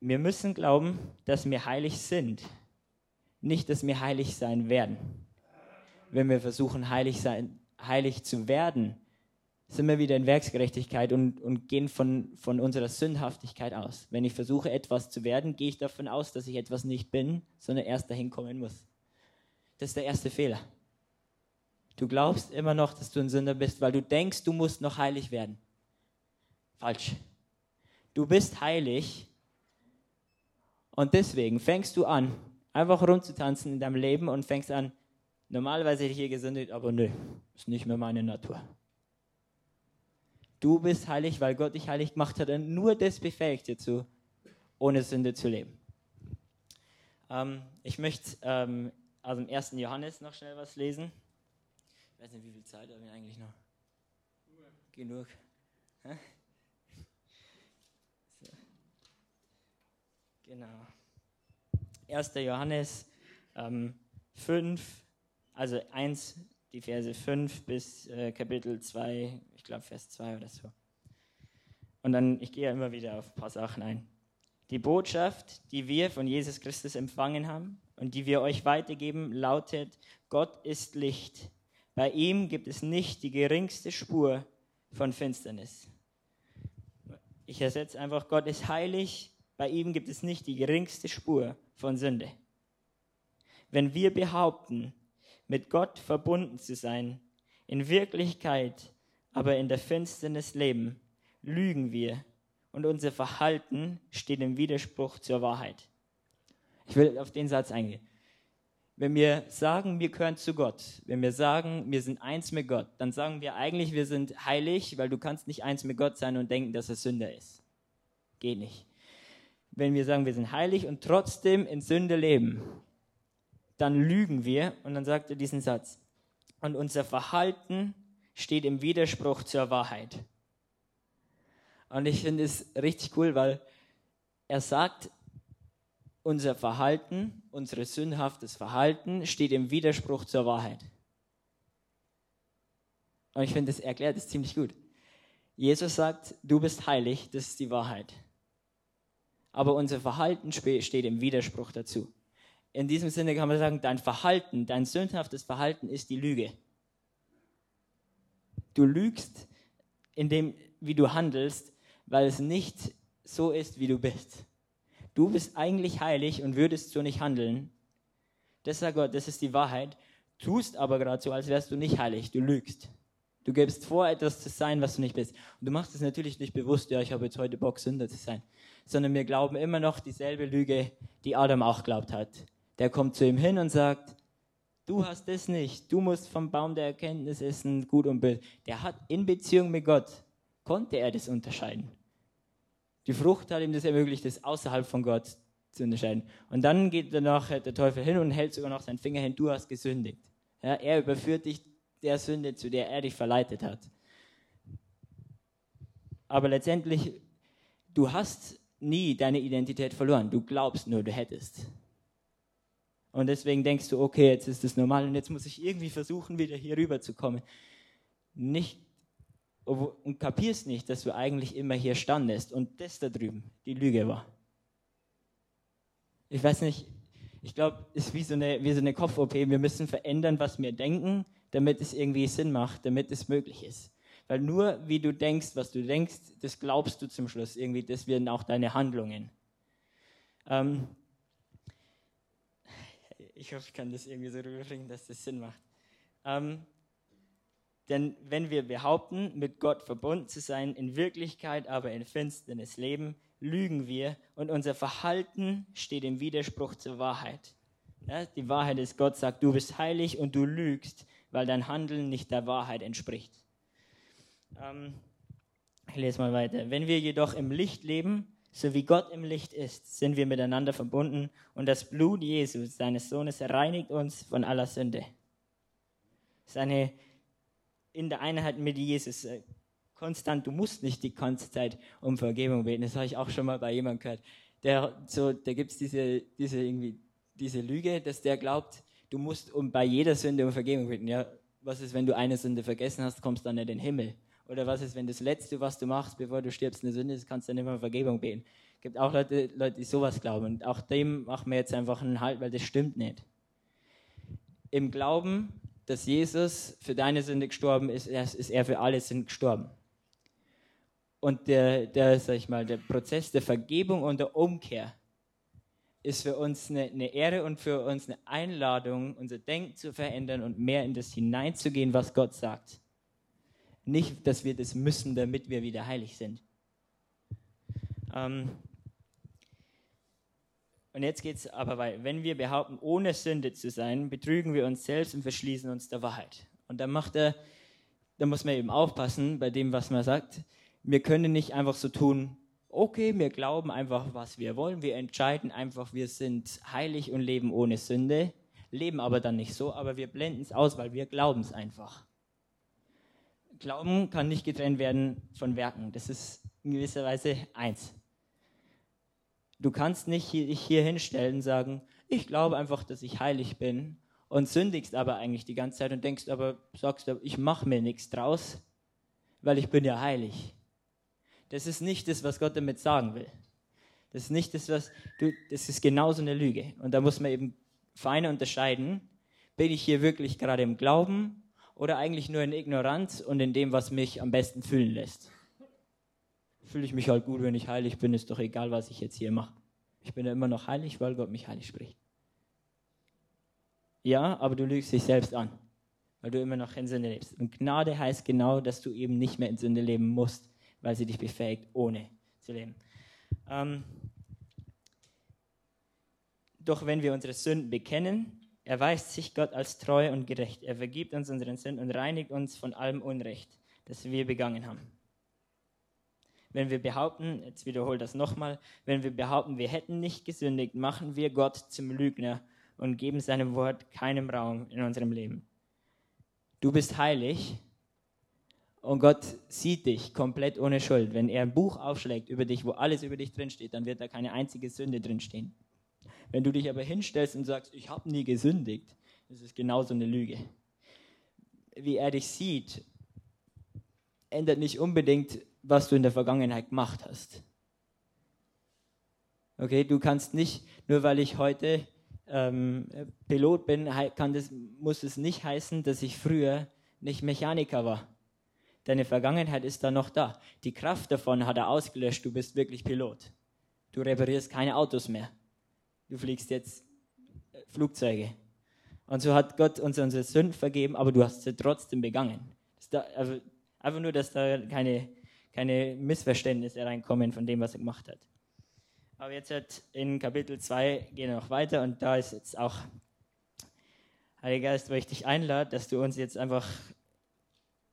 wir müssen glauben, dass wir heilig sind, nicht, dass wir heilig sein werden. Wenn wir versuchen, heilig, sein, heilig zu werden, sind wir wieder in Werksgerechtigkeit und, und gehen von, von unserer Sündhaftigkeit aus. Wenn ich versuche, etwas zu werden, gehe ich davon aus, dass ich etwas nicht bin, sondern erst dahin kommen muss. Das ist der erste Fehler. Du glaubst immer noch, dass du ein Sünder bist, weil du denkst, du musst noch heilig werden. Falsch. Du bist heilig und deswegen fängst du an, einfach rumzutanzen in deinem Leben und fängst an, normalerweise hätte ich hier gesündigt, aber nö, ist nicht mehr meine Natur. Du bist heilig, weil Gott dich heilig gemacht hat und nur das befähigt dazu, ohne Sünde zu leben. Ähm, ich möchte ähm, aus dem 1. Johannes noch schnell was lesen. Ich weiß nicht, wie viel Zeit haben wir eigentlich noch? Genug. Genug. So. Genau. 1. Johannes ähm, 5, also 1, die Verse 5 bis äh, Kapitel 2, ich glaube Vers 2 oder so. Und dann, ich gehe ja immer wieder auf ein paar Sachen ein. Die Botschaft, die wir von Jesus Christus empfangen haben und die wir euch weitergeben, lautet, Gott ist Licht. Bei ihm gibt es nicht die geringste Spur von Finsternis. Ich ersetze einfach, Gott ist heilig, bei ihm gibt es nicht die geringste Spur von Sünde. Wenn wir behaupten, mit Gott verbunden zu sein, in Wirklichkeit aber in der Finsternis leben, lügen wir und unser Verhalten steht im Widerspruch zur Wahrheit. Ich will auf den Satz eingehen. Wenn wir sagen, wir gehören zu Gott, wenn wir sagen, wir sind eins mit Gott, dann sagen wir eigentlich, wir sind heilig, weil du kannst nicht eins mit Gott sein und denken, dass er Sünder ist. Geht nicht. wenn wir sagen, wir sind heilig und trotzdem in Sünde leben, dann lügen wir. Und dann sagt er diesen Satz. Und unser Verhalten steht im Widerspruch zur Wahrheit. Und ich finde es richtig cool, weil er sagt, unser Verhalten, unser sündhaftes Verhalten steht im Widerspruch zur Wahrheit. Und ich finde, das erklärt es ziemlich gut. Jesus sagt, du bist heilig, das ist die Wahrheit. Aber unser Verhalten steht im Widerspruch dazu. In diesem Sinne kann man sagen, dein Verhalten, dein sündhaftes Verhalten ist die Lüge. Du lügst in dem, wie du handelst, weil es nicht so ist, wie du bist. Du bist eigentlich heilig und würdest so nicht handeln. Das sagt Gott, das ist die Wahrheit. Tust aber gerade so, als wärst du nicht heilig. Du lügst. Du gibst vor, etwas zu sein, was du nicht bist. Und du machst es natürlich nicht bewusst, ja, ich habe jetzt heute Bock, Sünder zu sein. Sondern wir glauben immer noch dieselbe Lüge, die Adam auch glaubt hat. Der kommt zu ihm hin und sagt, du hast das nicht. Du musst vom Baum der Erkenntnis essen, gut und böse. Der hat in Beziehung mit Gott, konnte er das unterscheiden. Die Frucht hat ihm das ermöglicht, das außerhalb von Gott zu unterscheiden. Und dann geht danach der Teufel hin und hält sogar noch seinen Finger hin, du hast gesündigt. Ja, er überführt dich der Sünde, zu der er dich verleitet hat. Aber letztendlich, du hast nie deine Identität verloren. Du glaubst nur, du hättest. Und deswegen denkst du, okay, jetzt ist es normal und jetzt muss ich irgendwie versuchen, wieder hier rüber zu kommen. Nicht, und kapierst nicht, dass du eigentlich immer hier standest und das da drüben die Lüge war. Ich weiß nicht, ich glaube, es ist wie so eine, wie so eine Kopf-OP. Wir müssen verändern, was wir denken, damit es irgendwie Sinn macht, damit es möglich ist. Weil nur wie du denkst, was du denkst, das glaubst du zum Schluss irgendwie, das werden auch deine Handlungen. Ähm ich hoffe, ich kann das irgendwie so rüberbringen, dass das Sinn macht. Ähm denn wenn wir behaupten, mit Gott verbunden zu sein, in Wirklichkeit aber in Finsternis leben, lügen wir und unser Verhalten steht im Widerspruch zur Wahrheit. Ja, die Wahrheit ist, Gott sagt, du bist heilig und du lügst, weil dein Handeln nicht der Wahrheit entspricht. Ähm, ich lese mal weiter. Wenn wir jedoch im Licht leben, so wie Gott im Licht ist, sind wir miteinander verbunden und das Blut Jesus, seines Sohnes, reinigt uns von aller Sünde. Seine in der Einheit mit Jesus äh, konstant, du musst nicht die ganze Zeit um Vergebung beten. Das habe ich auch schon mal bei jemandem gehört. Der, so, da gibt es diese, diese, diese Lüge, dass der glaubt, du musst um, bei jeder Sünde um Vergebung beten. Ja, was ist, wenn du eine Sünde vergessen hast, kommst du dann in den Himmel? Oder was ist, wenn das Letzte, was du machst, bevor du stirbst, eine Sünde ist, kannst du dann immer Vergebung beten? Es gibt auch Leute, Leute, die sowas glauben. Und auch dem machen wir jetzt einfach einen Halt, weil das stimmt nicht. Im Glauben dass Jesus für deine Sünde gestorben ist, ist er für alle Sünden gestorben. Und der, der, sag ich mal, der Prozess der Vergebung und der Umkehr ist für uns eine, eine Ehre und für uns eine Einladung, unser Denken zu verändern und mehr in das hineinzugehen, was Gott sagt. Nicht, dass wir das müssen, damit wir wieder heilig sind. Ähm, und jetzt geht es aber weiter. Wenn wir behaupten, ohne Sünde zu sein, betrügen wir uns selbst und verschließen uns der Wahrheit. Und dann macht er, da muss man eben aufpassen bei dem, was man sagt. Wir können nicht einfach so tun, okay, wir glauben einfach, was wir wollen. Wir entscheiden einfach, wir sind heilig und leben ohne Sünde, leben aber dann nicht so, aber wir blenden es aus, weil wir glauben es einfach. Glauben kann nicht getrennt werden von Werken. Das ist in gewisser Weise eins. Du kannst nicht dich hier hinstellen und sagen, ich glaube einfach, dass ich heilig bin und sündigst aber eigentlich die ganze Zeit und denkst aber, sagst aber, ich mache mir nichts draus, weil ich bin ja heilig. Das ist nicht das, was Gott damit sagen will. Das ist nicht das, was du, das ist genauso eine Lüge. Und da muss man eben fein unterscheiden, bin ich hier wirklich gerade im Glauben oder eigentlich nur in Ignoranz und in dem, was mich am besten fühlen lässt fühle ich mich halt gut, wenn ich heilig bin, ist doch egal, was ich jetzt hier mache. Ich bin ja immer noch heilig, weil Gott mich heilig spricht. Ja, aber du lügst dich selbst an, weil du immer noch in Sünde lebst. Und Gnade heißt genau, dass du eben nicht mehr in Sünde leben musst, weil sie dich befähigt, ohne zu leben. Ähm, doch wenn wir unsere Sünden bekennen, erweist sich Gott als treu und gerecht. Er vergibt uns unseren Sünden und reinigt uns von allem Unrecht, das wir begangen haben. wenn wir behaupten, jetzt wiederhole das nochmal, wenn wir behaupten, wir hätten nicht gesündigt, machen wir Gott zum Lügner und geben seinem Wort keinen Raum in unserem Leben. Du bist heilig und Gott sieht dich komplett ohne Schuld. Wenn er ein Buch aufschlägt über dich, wo alles über dich drinsteht, dann wird da keine einzige Sünde drinstehen. Wenn du dich aber hinstellst und sagst, ich habe nie gesündigt, das ist genauso eine Lüge. Wie er dich sieht, ändert nicht unbedingt, was du in der Vergangenheit gemacht hast. Okay, du kannst nicht, nur weil ich heute ähm, Pilot bin, kann das, muss es nicht heißen, dass ich früher nicht Mechaniker war. Deine Vergangenheit ist da noch da. Die Kraft davon hat er ausgelöscht, du bist wirklich Pilot. Du reparierst keine Autos mehr. Du fliegst jetzt äh, Flugzeuge. Und so hat Gott uns unsere Sünden vergeben, aber du hast sie trotzdem begangen. Da, also einfach nur, dass da keine, keine Missverständnisse reinkommen von dem, was er gemacht hat. Aber jetzt hat in Kapitel 2 gehen wir noch weiter und da ist jetzt auch, Heiliger Geist, wo ich dich einlade, dass du uns jetzt einfach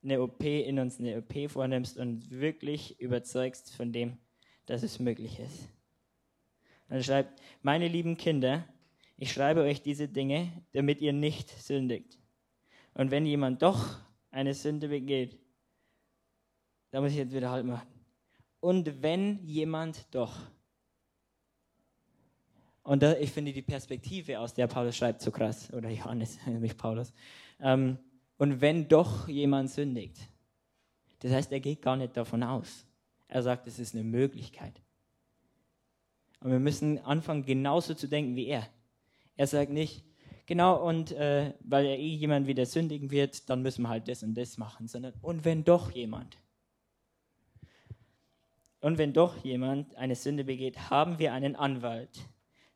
eine OP in uns eine OP vornimmst und wirklich überzeugst von dem, dass es möglich ist. Und er schreibt, meine lieben Kinder, ich schreibe euch diese Dinge, damit ihr nicht sündigt. Und wenn jemand doch eine Sünde begeht, da muss ich jetzt wieder halt machen. Und wenn jemand doch. Und da, ich finde die Perspektive, aus der Paulus schreibt, so krass. Oder Johannes, nicht Paulus. Ähm, und wenn doch jemand sündigt. Das heißt, er geht gar nicht davon aus. Er sagt, es ist eine Möglichkeit. Und wir müssen anfangen, genauso zu denken wie er. Er sagt nicht, genau, und äh, weil er eh jemand wieder sündigen wird, dann müssen wir halt das und das machen, sondern, und wenn doch jemand. Und wenn doch jemand eine Sünde begeht, haben wir einen Anwalt,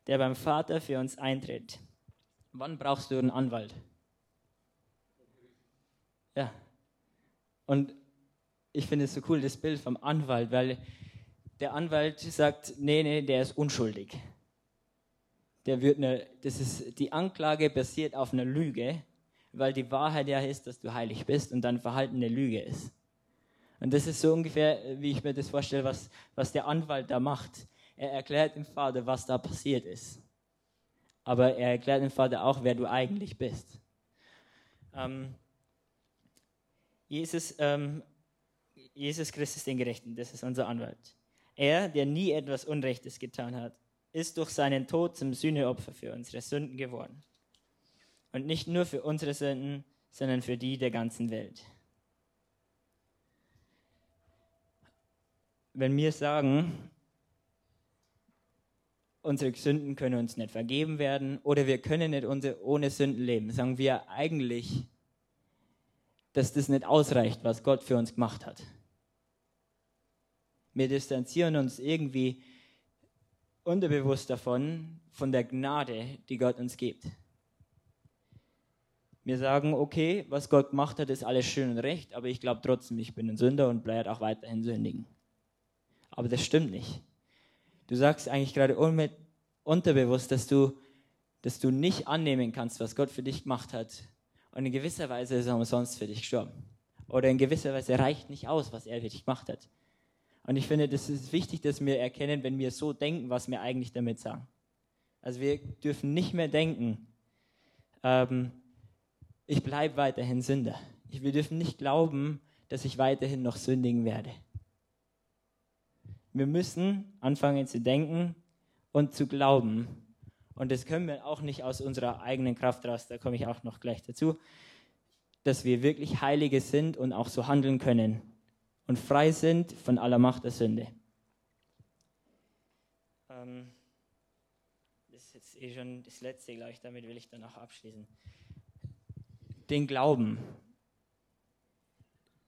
der beim Vater für uns eintritt. Wann brauchst du einen Anwalt? Ja. Und ich finde es so cool, das Bild vom Anwalt, weil der Anwalt sagt, nee, nee, der ist unschuldig. Der wird eine, das ist, die Anklage basiert auf einer Lüge, weil die Wahrheit ja ist, dass du heilig bist und dein Verhalten eine Lüge ist. Und das ist so ungefähr, wie ich mir das vorstelle, was, was der Anwalt da macht. Er erklärt dem Vater, was da passiert ist. Aber er erklärt dem Vater auch, wer du eigentlich bist. Ähm, Jesus, ähm, Jesus Christus den Gerechten, das ist unser Anwalt. Er, der nie etwas Unrechtes getan hat, ist durch seinen Tod zum Sühneopfer für unsere Sünden geworden. Und nicht nur für unsere Sünden, sondern für die der ganzen Welt. Wenn wir sagen, unsere Sünden können uns nicht vergeben werden oder wir können nicht ohne Sünden leben, sagen wir eigentlich, dass das nicht ausreicht, was Gott für uns gemacht hat. Wir distanzieren uns irgendwie unterbewusst davon, von der Gnade, die Gott uns gibt. Wir sagen, okay, was Gott gemacht hat, ist alles schön und recht, aber ich glaube trotzdem, ich bin ein Sünder und bleibe auch weiterhin sündigen. Aber das stimmt nicht. Du sagst eigentlich gerade unterbewusst, dass du, dass du nicht annehmen kannst, was Gott für dich gemacht hat. Und in gewisser Weise ist er umsonst für dich gestorben. Oder in gewisser Weise reicht nicht aus, was er für dich gemacht hat. Und ich finde, das ist wichtig, dass wir erkennen, wenn wir so denken, was wir eigentlich damit sagen. Also wir dürfen nicht mehr denken, ähm, ich bleibe weiterhin Sünder. Wir dürfen nicht glauben, dass ich weiterhin noch sündigen werde. Wir müssen anfangen zu denken und zu glauben. Und das können wir auch nicht aus unserer eigenen Kraft raus, da komme ich auch noch gleich dazu, dass wir wirklich Heilige sind und auch so handeln können und frei sind von aller Macht der Sünde. Ähm, das ist jetzt eh schon das Letzte, glaube ich, damit will ich dann auch abschließen. Den Glauben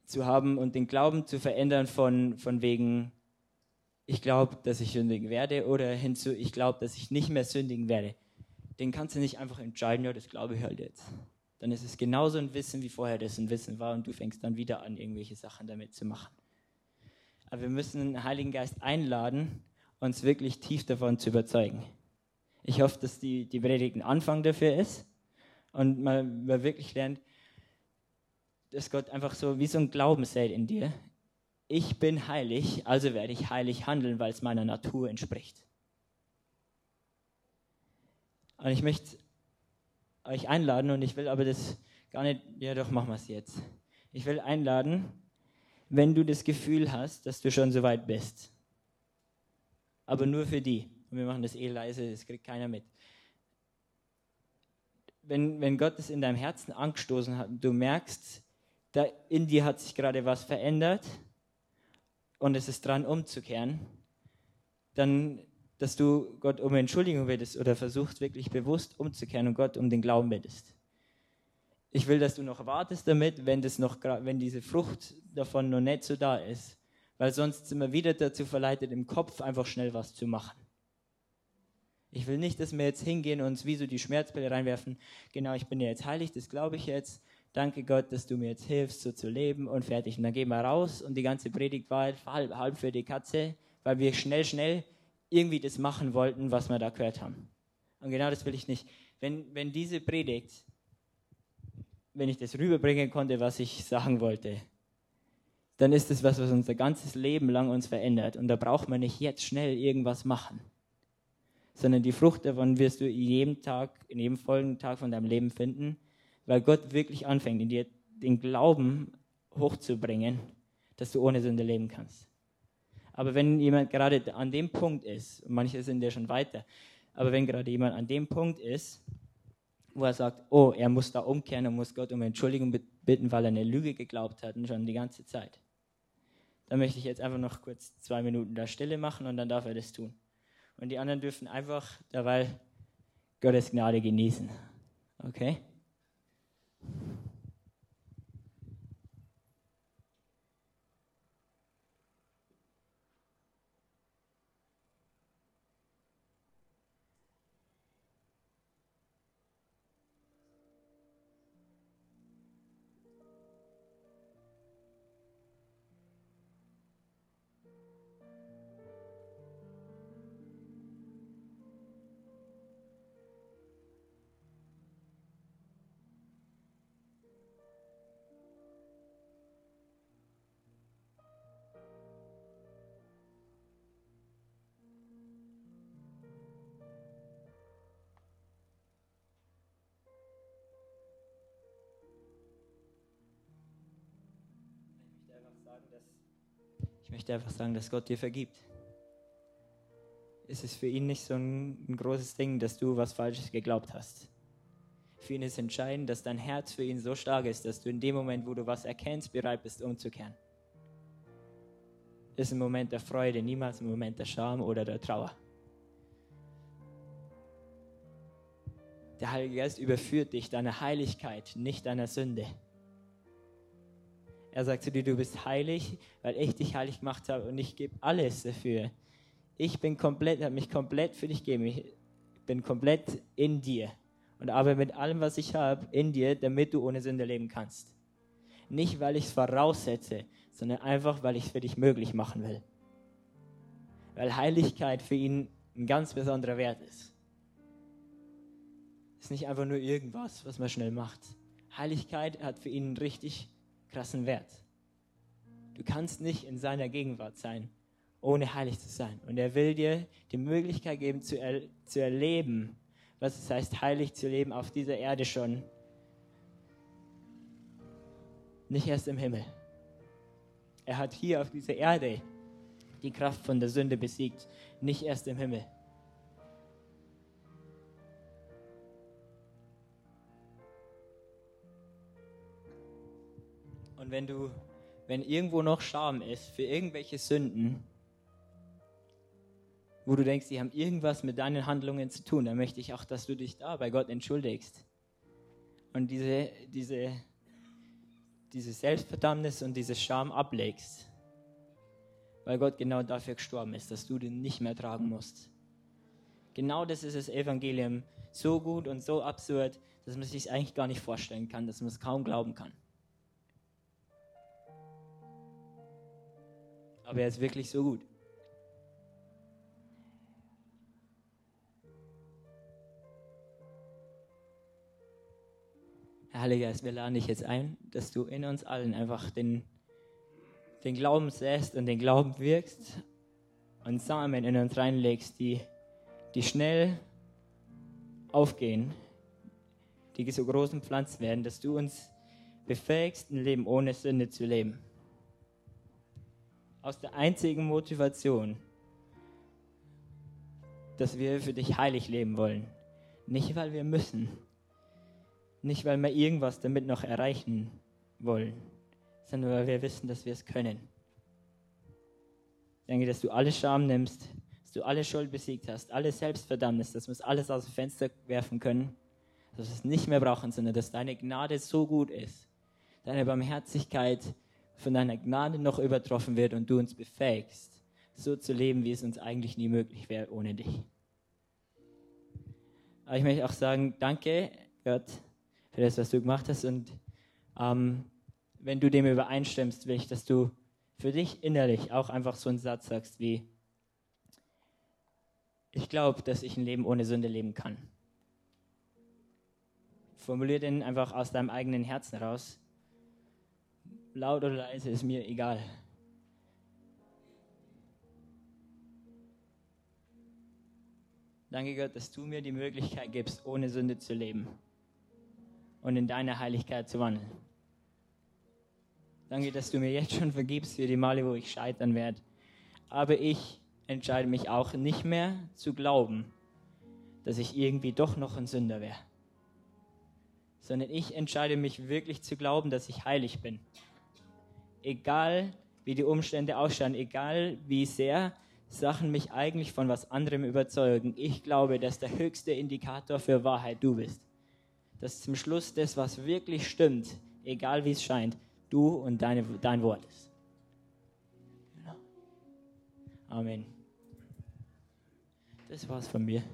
zu haben und den Glauben zu verändern von, von wegen, ich glaube, dass ich sündigen werde oder hinzu, ich glaube, dass ich nicht mehr sündigen werde. Den kannst du nicht einfach entscheiden, ja, das glaube ich halt jetzt dann ist es genauso ein Wissen, wie vorher das ein Wissen war und du fängst dann wieder an, irgendwelche Sachen damit zu machen. Aber wir müssen den Heiligen Geist einladen, uns wirklich tief davon zu überzeugen. Ich hoffe, dass die, die Predigt ein Anfang dafür ist und man, man wirklich lernt, dass Gott einfach so wie so ein Glauben sät in dir. ich bin heilig, also werde ich heilig handeln, weil es meiner Natur entspricht. Und ich möchte euch einladen und ich will aber das gar nicht, ja doch, machen wir es jetzt. Ich will einladen, wenn du das Gefühl hast, dass du schon so weit bist. Aber nur für die. Und wir machen das eh leise, das kriegt keiner mit. Wenn, wenn Gott es in deinem Herzen angestoßen hat und du merkst, da in dir hat sich gerade was verändert und es ist dran umzukehren, dann, dass du Gott um Entschuldigung bittest oder versuchst wirklich bewusst umzukehren und Gott um den Glauben bittest. Ich will, dass du noch wartest damit, wenn, das noch, wenn diese Frucht davon noch nicht so da ist, weil sonst sind wir wieder dazu verleitet, im Kopf einfach schnell was zu machen. Ich will nicht, dass wir jetzt hingehen und uns wie so die Schmerzbälle reinwerfen. Genau, ich bin ja jetzt heilig, das glaube ich jetzt. Danke Gott, dass du mir jetzt hilfst, so zu leben und fertig. Und dann gehen wir raus und die ganze Predigt war halb, halb für die Katze, weil wir schnell, schnell irgendwie das machen wollten, was wir da gehört haben. Und genau das will ich nicht. Wenn, wenn diese Predigt, wenn ich das rüberbringen konnte, was ich sagen wollte, dann ist es was, was unser ganzes Leben lang uns verändert. Und da braucht man nicht jetzt schnell irgendwas machen, sondern die Frucht davon wirst du jeden Tag, in jedem folgenden Tag von deinem Leben finden weil Gott wirklich anfängt, in dir den Glauben hochzubringen, dass du ohne Sünde leben kannst. Aber wenn jemand gerade an dem Punkt ist, manche sind ja schon weiter, aber wenn gerade jemand an dem Punkt ist, wo er sagt, oh, er muss da umkehren und muss Gott um Entschuldigung bitten, weil er eine Lüge geglaubt hat und schon die ganze Zeit, dann möchte ich jetzt einfach noch kurz zwei Minuten da Stille machen und dann darf er das tun. Und die anderen dürfen einfach dabei Gottes Gnade genießen. Okay? Ich möchte einfach sagen, dass Gott dir vergibt. Es ist für ihn nicht so ein, ein großes Ding, dass du was Falsches geglaubt hast. Für ihn ist entscheidend, dass dein Herz für ihn so stark ist, dass du in dem Moment, wo du was erkennst, bereit bist, umzukehren. Ist ein Moment der Freude, niemals ein Moment der Scham oder der Trauer. Der Heilige Geist überführt dich deiner Heiligkeit, nicht deiner Sünde. Er sagt zu dir, du bist heilig, weil ich dich heilig gemacht habe und ich gebe alles dafür. Ich bin komplett, habe mich komplett für dich gegeben. Ich bin komplett in dir und arbeite mit allem, was ich habe, in dir, damit du ohne Sünde leben kannst. Nicht, weil ich es voraussetze, sondern einfach, weil ich es für dich möglich machen will. Weil Heiligkeit für ihn ein ganz besonderer Wert ist. Es ist nicht einfach nur irgendwas, was man schnell macht. Heiligkeit hat für ihn einen richtig krassen Wert. Du kannst nicht in seiner Gegenwart sein, ohne heilig zu sein. Und er will dir die Möglichkeit geben, zu, er, zu erleben, was es heißt, heilig zu leben auf dieser Erde schon. Nicht erst im Himmel. Er hat hier auf dieser Erde die Kraft von der Sünde besiegt, nicht erst im Himmel. Und wenn du, wenn irgendwo noch Scham ist für irgendwelche Sünden, wo du denkst, die haben irgendwas mit deinen Handlungen zu tun, dann möchte ich auch, dass du dich da bei Gott entschuldigst. Und diese, diese, diese Selbstverdammnis und diese Scham ablegst. Weil Gott genau dafür gestorben ist, dass du den nicht mehr tragen musst. Genau das ist das Evangelium. So gut und so absurd, dass man sich eigentlich gar nicht vorstellen kann, dass man es kaum glauben kann. Aber er ist wirklich so gut. Herr Heiliger Geist, wir laden dich jetzt ein, dass du in uns allen einfach den, den Glauben säst und den Glauben wirkst und Samen in uns reinlegst, die, die schnell aufgehen, die so großen Pflanzen werden, dass du uns befähigst, ein Leben ohne Sünde zu leben. Aus der einzigen Motivation, dass wir für dich heilig leben wollen. Nicht, weil wir müssen. Nicht, weil wir irgendwas damit noch erreichen wollen, sondern weil wir wissen, dass wir es können. Ich denke, dass du alle Scham nimmst, dass du alle Schuld besiegt hast, alle Selbstverdammnis, dass wir es alles aus dem Fenster werfen können, dass wir es nicht mehr brauchen, sondern dass deine Gnade so gut ist, deine Barmherzigkeit von deiner Gnade noch übertroffen wird und du uns befähigst, so zu leben, wie es uns eigentlich nie möglich wäre ohne dich. Aber ich möchte auch sagen, danke Gott für das, was du gemacht hast und ähm, wenn du dem übereinstimmst, will ich, dass du für dich innerlich auch einfach so einen Satz sagst wie, ich glaube, dass ich ein Leben ohne Sünde leben kann. Formulier den einfach aus deinem eigenen Herzen raus. Laut oder leise ist mir egal. Danke Gott, dass du mir die Möglichkeit gibst, ohne Sünde zu leben und in deiner Heiligkeit zu wandeln. Danke, dass du mir jetzt schon vergibst für die Male, wo ich scheitern werde. Aber ich entscheide mich auch nicht mehr zu glauben, dass ich irgendwie doch noch ein Sünder wäre. Sondern ich entscheide mich wirklich zu glauben, dass ich heilig bin. Egal wie die Umstände ausschauen, egal wie sehr Sachen mich eigentlich von was anderem überzeugen. Ich glaube, dass der höchste Indikator für Wahrheit du bist. Dass zum Schluss das, was wirklich stimmt, egal wie es scheint, du und deine, dein Wort ist. Amen. Das war's von mir.